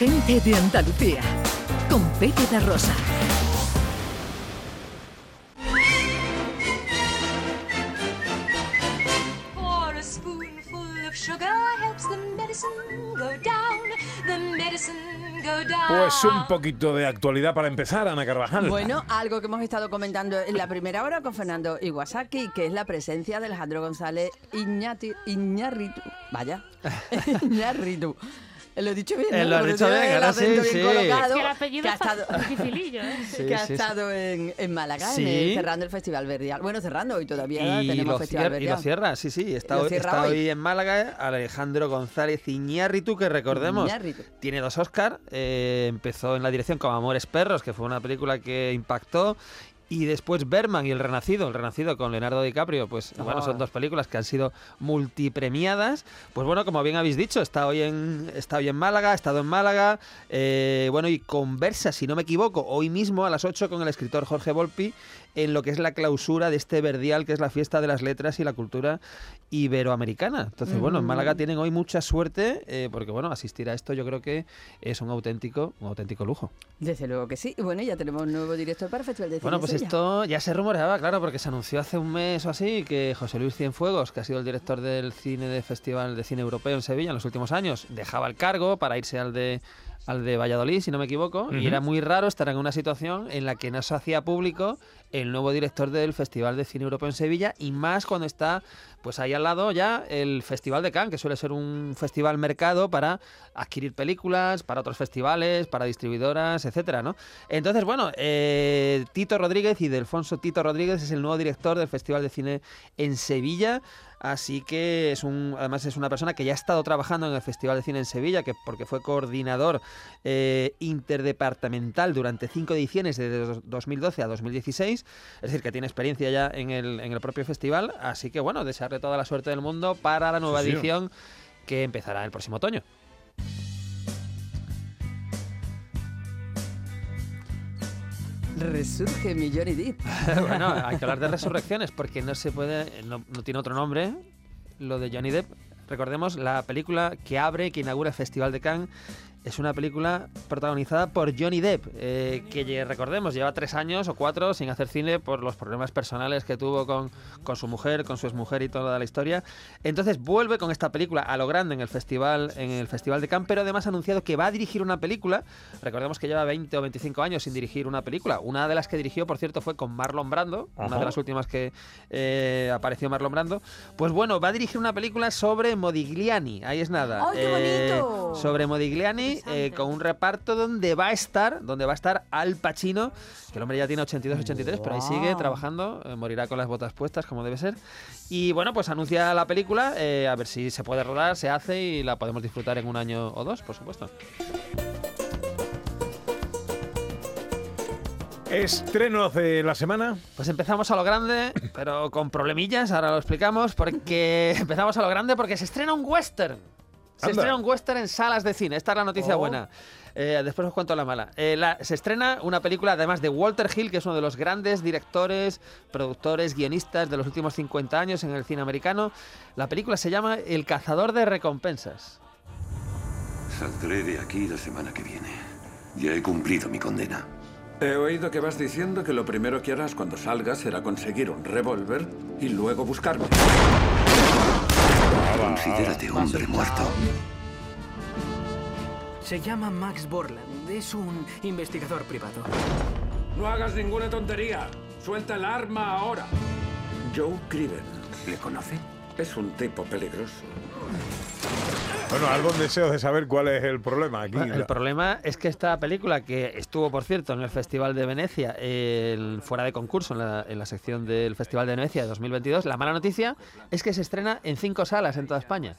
gente de Andalucía, con Pepe da Rosa. For a spoonful of sugar helps the medicine go down, the medicine go down. Pues un poquito de actualidad para empezar, Ana Carvajal. Bueno, algo que hemos estado comentando en la primera hora con Fernando Iwasaki, que es la presencia de Alejandro González Iñati, Iñárritu. Vaya, Lo he dicho bien, Eh, ¿no? lo has dicho bien, ahora sí, bien sí. colocado, Es que el apellido que ha es estado, ¿eh? Sí, que ha sí, sí. estado en, en Málaga, en Sí. el- cerrando el Festival Verdial. Bueno, cerrando hoy todavía Y tenemos Festival cier- y Verdial. lo cierra, sí, sí. Está, hoy, está hoy. hoy en Málaga Alejandro González Iñárritu, que recordemos, Iñárritu. tiene dos Oscars. empezó en la dirección como Amores Perros, que fue una película que impactó. Y después Berman y El Renacido, El Renacido con Leonardo DiCaprio, pues bueno, son Ah. dos películas que han sido multipremiadas. Pues bueno, como bien habéis dicho, está hoy en, está hoy en Málaga, ha estado en Málaga, eh, bueno, y conversa, si no me equivoco, hoy mismo a las 8 con el escritor Jorge Volpi en lo que es la clausura de este verdial, que es la fiesta de las letras y la cultura iberoamericana. Entonces, bueno, en Málaga tienen hoy mucha suerte, eh, porque bueno, asistir a esto yo creo que es un auténtico, un auténtico lujo. Desde luego que sí. Y bueno, ya tenemos un nuevo director para el Festival de Cine Bueno, pues Sevilla. esto ya se rumoreaba, claro, porque se anunció hace un mes o así que José Luis Cienfuegos, que ha sido el director del cine de Festival de Cine Europeo en Sevilla en los últimos años, dejaba el cargo para irse al de al de Valladolid, si no me equivoco, y era muy raro estar en una situación en la que no se hacía público el nuevo director del Festival de Cine Europeo en Sevilla, y más cuando está pues ahí al lado ya el Festival de Cannes, que suele ser un festival mercado para adquirir películas, para otros festivales, para distribuidoras, etcétera, ¿no? Entonces, bueno, eh, Tito Rodríguez y Delfonso Tito Rodríguez es el nuevo director del Festival de Cine en Sevilla. Así que es un, además es una persona que ya ha estado trabajando en el Festival de Cine en Sevilla, que porque fue coordinador eh, interdepartamental durante cinco ediciones de dos- 2012 a 2016, es decir, que tiene experiencia ya en el, en el propio festival. Así que bueno, desearle toda la suerte del mundo para la nueva Sí, sí. edición que empezará el próximo otoño. Resurge mi Johnny Depp. bueno, hay que hablar de resurrecciones porque no se puede, no, no tiene otro nombre, lo de Johnny Depp. Recordemos la película que abre, que inaugura el Festival de Cannes. Es una película protagonizada por Johnny Depp, eh, que recordemos lleva tres años o cuatro sin hacer cine por los problemas personales que tuvo con, con su mujer, con su exmujer y toda la historia. Entonces vuelve con esta película a lo grande en el festival, en el Festival de Cannes, pero además ha anunciado que va a dirigir una película. Recordemos que lleva 20 o 25 años sin dirigir una película. Una de las que dirigió, por cierto, fue con Marlon Brando, una de las últimas que eh, apareció Marlon Brando. Pues bueno, va a dirigir una película sobre Modigliani. Ahí es nada. ¡Ay, qué bonito! sobre Modigliani, Eh, con un reparto donde va a estar, donde va a estar Al Pacino, que el hombre ya tiene 82, 83, pero ahí sigue trabajando, eh, morirá con las botas puestas, como debe ser. Y bueno, pues anuncia la película, eh, a ver si se puede rodar, se hace y la podemos disfrutar en un año o dos, por supuesto. Estrenos de la semana. Pues empezamos a lo grande, pero con problemillas, ahora lo explicamos, porque empezamos a lo grande porque se estrena un western. Se Anda. estrena un western en salas de cine, esta es la noticia Oh. buena. Eh, después os cuento la mala. Eh, la- se estrena una película además de Walter Hill, que es uno de los grandes directores, productores, guionistas de los últimos 50 años en el cine americano. La película se llama El cazador de recompensas. Saldré de aquí la semana que viene. Ya he cumplido mi condena. He oído que vas diciendo que lo primero que harás cuando salgas será conseguir un revólver y luego buscarme. Considérate hombre muerto. Se llama Max Borland. Es un investigador privado. No hagas ninguna tontería. Suelta el arma ahora. Joe Criven. ¿Le conoce? Es un tipo peligroso. Bueno, algún deseo de saber cuál es el problema aquí. El problema es que esta película, que estuvo, por cierto, en el Festival de Venecia, el- fuera de concurso, en la sección del Festival de Venecia de 2022, la mala noticia es que se estrena en cinco salas en toda España.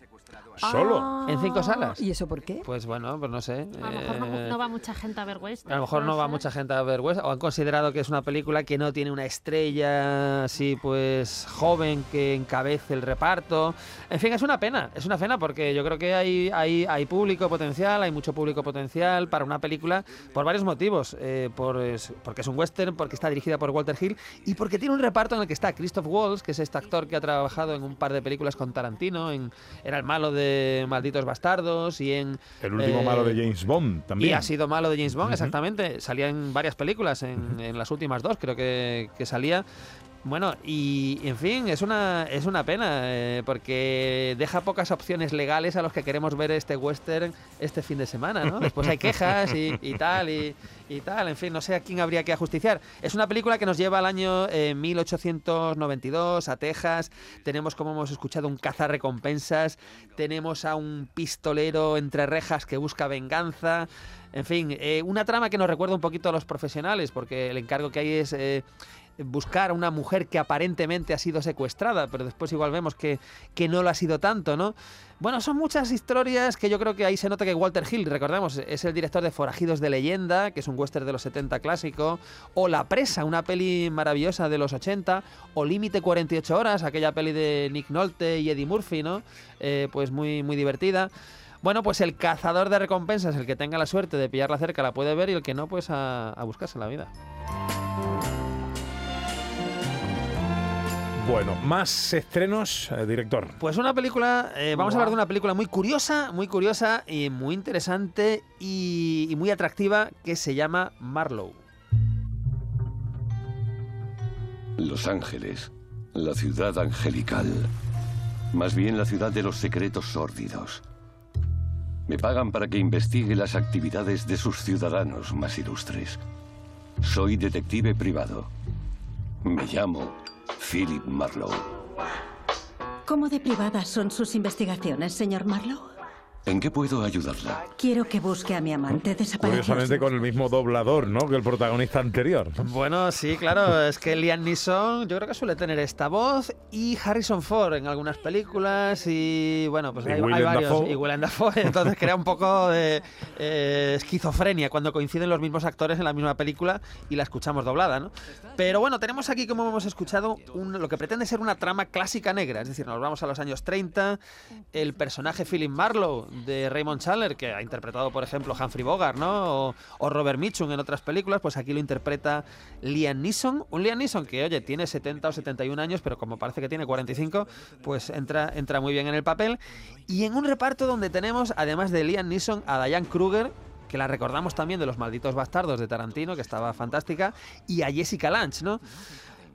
Solo. ¿En cinco salas? ¿Y eso por qué? Pues bueno, pues no sé. A lo mejor no, eh, no va mucha gente a ver western. a lo mejor no va mucha gente a ver West, o han considerado que es una película que no tiene una estrella así pues joven que encabece el reparto. En fin, es una pena, es una pena porque yo creo que hay, hay, hay público potencial, hay mucho público potencial para una película por varios motivos. Eh, por, es- porque es un western, porque está dirigida por Walter Hill y porque tiene un reparto en el que está Christoph Waltz, que es este actor que ha trabajado en un par de películas con Tarantino, en, era el malo de Malditos Bastardos y en... El último eh, malo de James Bond también. Y ha sido malo de James Bond, exactamente. Salía en varias películas, en, en las últimas dos creo que, que salía. Bueno, y en fin, es una, es una pena, eh, porque deja pocas opciones legales a los que queremos ver este western este fin de semana, ¿no? Después hay quejas y, y tal, y, y tal, en fin, no sé a quién habría que ajusticiar. Es una película que nos lleva al año eh, 1892, a Texas, tenemos, como hemos escuchado, un cazarrecompensas, tenemos a un pistolero entre rejas que busca venganza, en fin, eh, una trama que nos recuerda un poquito a los profesionales, porque el encargo que hay es eh, buscar a una mujer que aparentemente ha sido secuestrada, pero después igual vemos que, que no lo ha sido tanto, ¿no? Bueno, son muchas historias que yo creo que ahí se nota que Walter Hill, recordemos, es el director de Forajidos de Leyenda, que es un western de los 70 clásico, o La Presa, una peli maravillosa de los 80, o Límite 48 horas, aquella peli de Nick Nolte y Eddie Murphy, ¿no? Eh, pues muy, muy divertida. Bueno, pues el cazador de recompensas, el que tenga la suerte de pillarla cerca, la puede ver y el que no, pues a buscarse la vida. Bueno, más estrenos, eh, director. Pues una película, eh, vamos a hablar de una película muy curiosa, muy curiosa y muy interesante y, y muy atractiva que se llama Marlowe. Los Ángeles, la ciudad angelical. Más bien la ciudad de los secretos sórdidos. Me pagan para que investigue las actividades de sus ciudadanos más ilustres. Soy detective privado. Me llamo Philip Marlowe. ¿Cómo de privadas son sus investigaciones, señor Marlowe? ¿En qué puedo ayudarla? Quiero que busque a mi amante desaparecido. Curiosamente con el mismo doblador, ¿no? Que el protagonista anterior. Bueno, sí, claro, es que Liam Neeson yo creo que suele tener esta voz y Harrison Ford en algunas películas y bueno, pues Y hay, varios. Dafoe. Y Willem Dafoe, entonces crea un poco de eh, esquizofrenia cuando coinciden los mismos actores en la misma película y la escuchamos doblada, ¿no? Pero bueno, tenemos aquí, como hemos escuchado, un- lo que pretende ser una trama clásica negra, es decir, nos vamos a los años 30, el personaje Philip Marlowe de Raymond Chandler, que ha interpretado, por ejemplo, Humphrey Bogart, ¿no? O, Robert Mitchum en otras películas, pues aquí lo interpreta Liam Neeson. Un Liam Neeson que, oye, tiene 70 o 71 años, pero como parece que tiene 45, pues entra, entra muy bien en el papel. Y en un reparto donde tenemos, además de Liam Neeson, a Diane Kruger, que la recordamos también de Los Malditos Bastardos de Tarantino, que estaba fantástica, y a Jessica Lange, ¿no?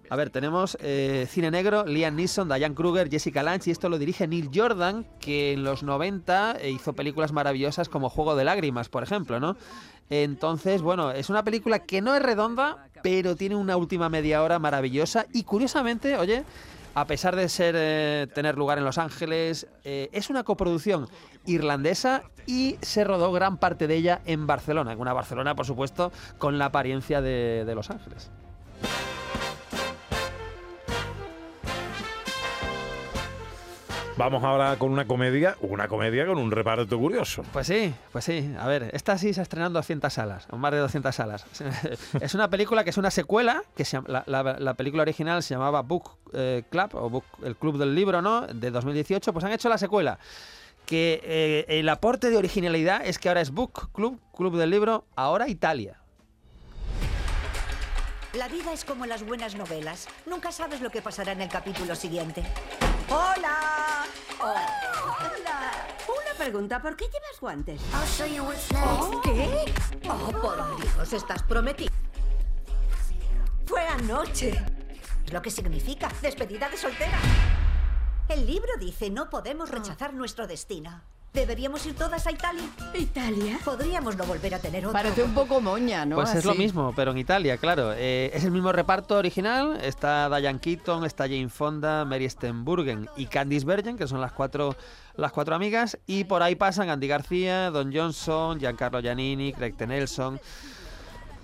A ver, tenemos eh, cine negro, Liam Neeson, Diane Kruger, Jessica Lange, y esto lo dirige Neil Jordan, que en los 90 eh, hizo películas maravillosas como Juego de Lágrimas, por ejemplo, ¿no? Entonces, bueno, es una película que no es redonda, pero tiene una última media hora maravillosa y curiosamente, oye, a pesar de ser eh, tener lugar en Los Ángeles, es una coproducción irlandesa y se rodó gran parte de ella en Barcelona. Una Barcelona, por supuesto, con la apariencia de Los Ángeles. Vamos ahora con una comedia, una comedia con un reparto curioso. Pues sí, pues sí. A ver, esta sí se ha estrenado en 200 salas, o más de 200 salas. Es una película que es una secuela, que se llama- la, la- la película original se llamaba Book eh, Club, o Book- el Club del Libro, ¿no? De 2018, pues han hecho la secuela. Que eh, el aporte de originalidad es que ahora es Book Club, Club del Libro, ahora Italia. La vida es como las buenas novelas. Nunca sabes lo que pasará en el capítulo siguiente. ¡Hola! Pregunta, ¿por qué llevas guantes? Oh, ¿Qué? Oh, por Dios, estás prometido. Fue anoche. Es lo que significa despedida de soltera. El libro dice no podemos rechazar nuestro destino. ¿Deberíamos ir todas a Italia? ¿Italia? Podríamos no volver a tener otro. Parece un poco moña, ¿no? Pues es lo mismo, pero en Italia, claro. Eh, es el mismo reparto original. Está Diane Keaton, está Jane Fonda, Mary Stenburgen y Candice Bergen, que son las cuatro, las cuatro amigas. Y por ahí pasan Andy García, Don Johnson, Giancarlo Giannini, Craig T. Nelson.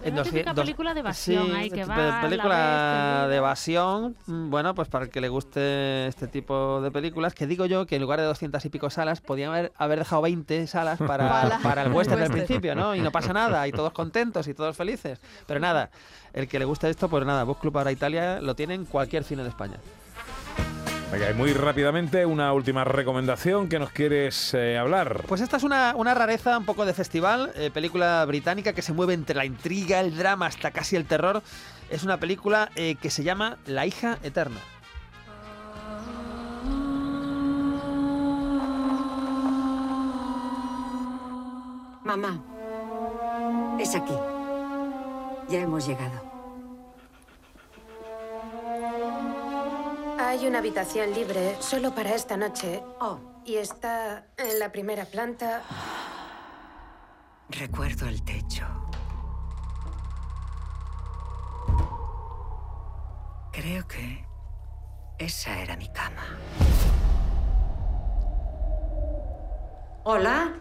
En Una típica dos- película de evasión sí, ahí que pe- va a la película vez, de evasión. mm, Bueno, pues para el que le guste este tipo de películas, que digo yo que en lugar de 200 y pico salas, podían haber, haber dejado 20 salas para, Para- para el western del principio, ¿no? Y no pasa nada, y todos contentos y todos felices. Pero nada, el que le guste esto, pues nada, Book Club para Italia lo tiene en cualquier cine de España. Venga, muy rápidamente, una última recomendación que nos quieres eh, hablar. Pues esta es una, una, rareza un poco de festival, eh, película británica que se mueve entre la intriga, el drama, hasta casi el terror. Es una película eh, que se llama La hija eterna. Mamá, es aquí. Ya hemos llegado. Hay una habitación libre solo para esta noche. Oh. Y está en la primera planta. Recuerdo el techo. Creo que esa era mi cama. ¿Hola?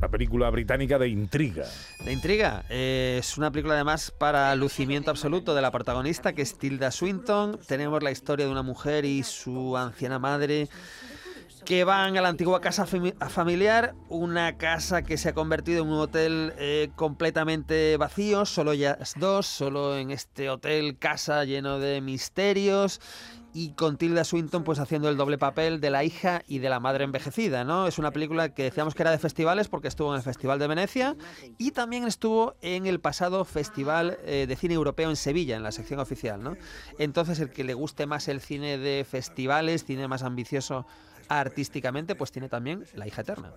La película británica de intriga. De intriga. Eh, es una película además para lucimiento absoluto de la protagonista, que es Tilda Swinton. Tenemos la historia de una mujer y su anciana madre que van a la antigua casa fami- familiar, una casa que se ha convertido en un hotel eh, completamente vacío, solo ellas dos, solo en este hotel casa lleno de misterios y con Tilda Swinton pues haciendo el doble papel de la hija y de la madre envejecida, ¿no? Es una película que decíamos que era de festivales porque estuvo en el Festival de Venecia y también estuvo en el pasado Festival eh, de Cine Europeo en Sevilla, en la sección oficial, ¿no? Entonces el que le guste más el cine de festivales, cine más ambicioso artísticamente, pues tiene también La hija eterna.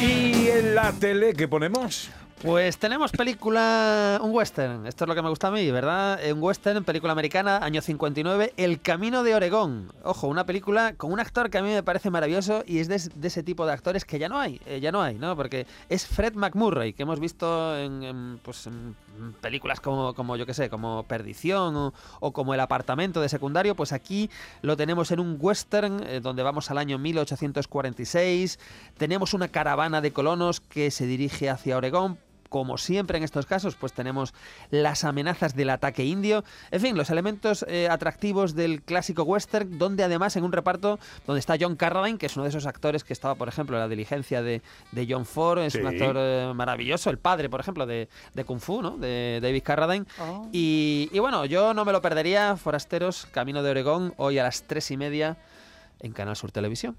¿Y en la tele qué ponemos? Pues tenemos película, un western, esto es lo que me gusta a mí, ¿verdad? Un western, película americana, año 59, El Camino de Oregón. Ojo, una película con un actor que a mí me parece maravilloso y es de, ese tipo de actores que ya no hay, eh, ya no hay, ¿no? Porque es Fred McMurray, que hemos visto en, en, pues, en películas como, como yo que sé, como Perdición o, o como El Apartamento de secundario, pues aquí lo tenemos en un western eh, donde vamos al año 1846, tenemos una caravana de colonos que se dirige hacia Oregón, como siempre en estos casos, pues tenemos las amenazas del ataque indio. En fin, los elementos eh, atractivos del clásico western, donde además en un reparto donde está John Carradine, que es uno de esos actores que estaba, por ejemplo, en la diligencia de, de John Ford, es un actor eh, maravilloso, el padre, por ejemplo, de, de Kung Fu, ¿no? De David Carradine. Y, y bueno, yo no me lo perdería, Forasteros, Camino de Oregón, hoy a las tres y media en Canal Sur Televisión.